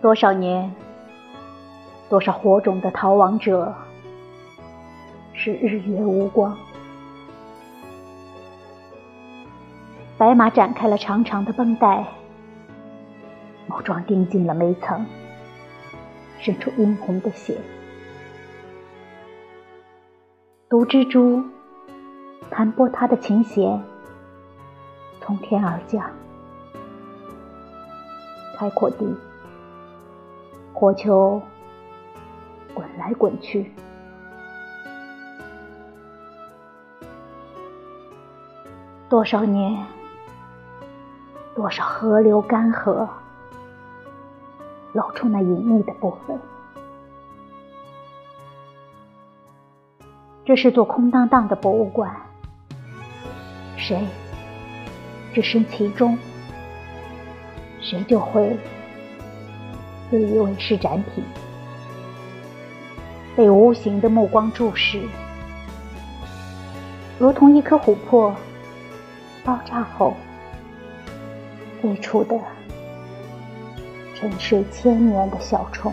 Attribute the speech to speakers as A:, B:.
A: 多少年，多少火种的逃亡者，是日月无光。白马展开了长长的绷带，木桩钉进了眉层，渗出殷红的血。毒蜘蛛弹拨它的琴弦，从天而降。开阔地，火球滚来滚去。多少年，多少河流干涸，露出那隐秘的部分。这是座空荡荡的博物馆，谁置身其中？谁就会自以为是展品，被无形的目光注视，如同一颗琥珀爆炸后飞出的沉睡千年的小虫。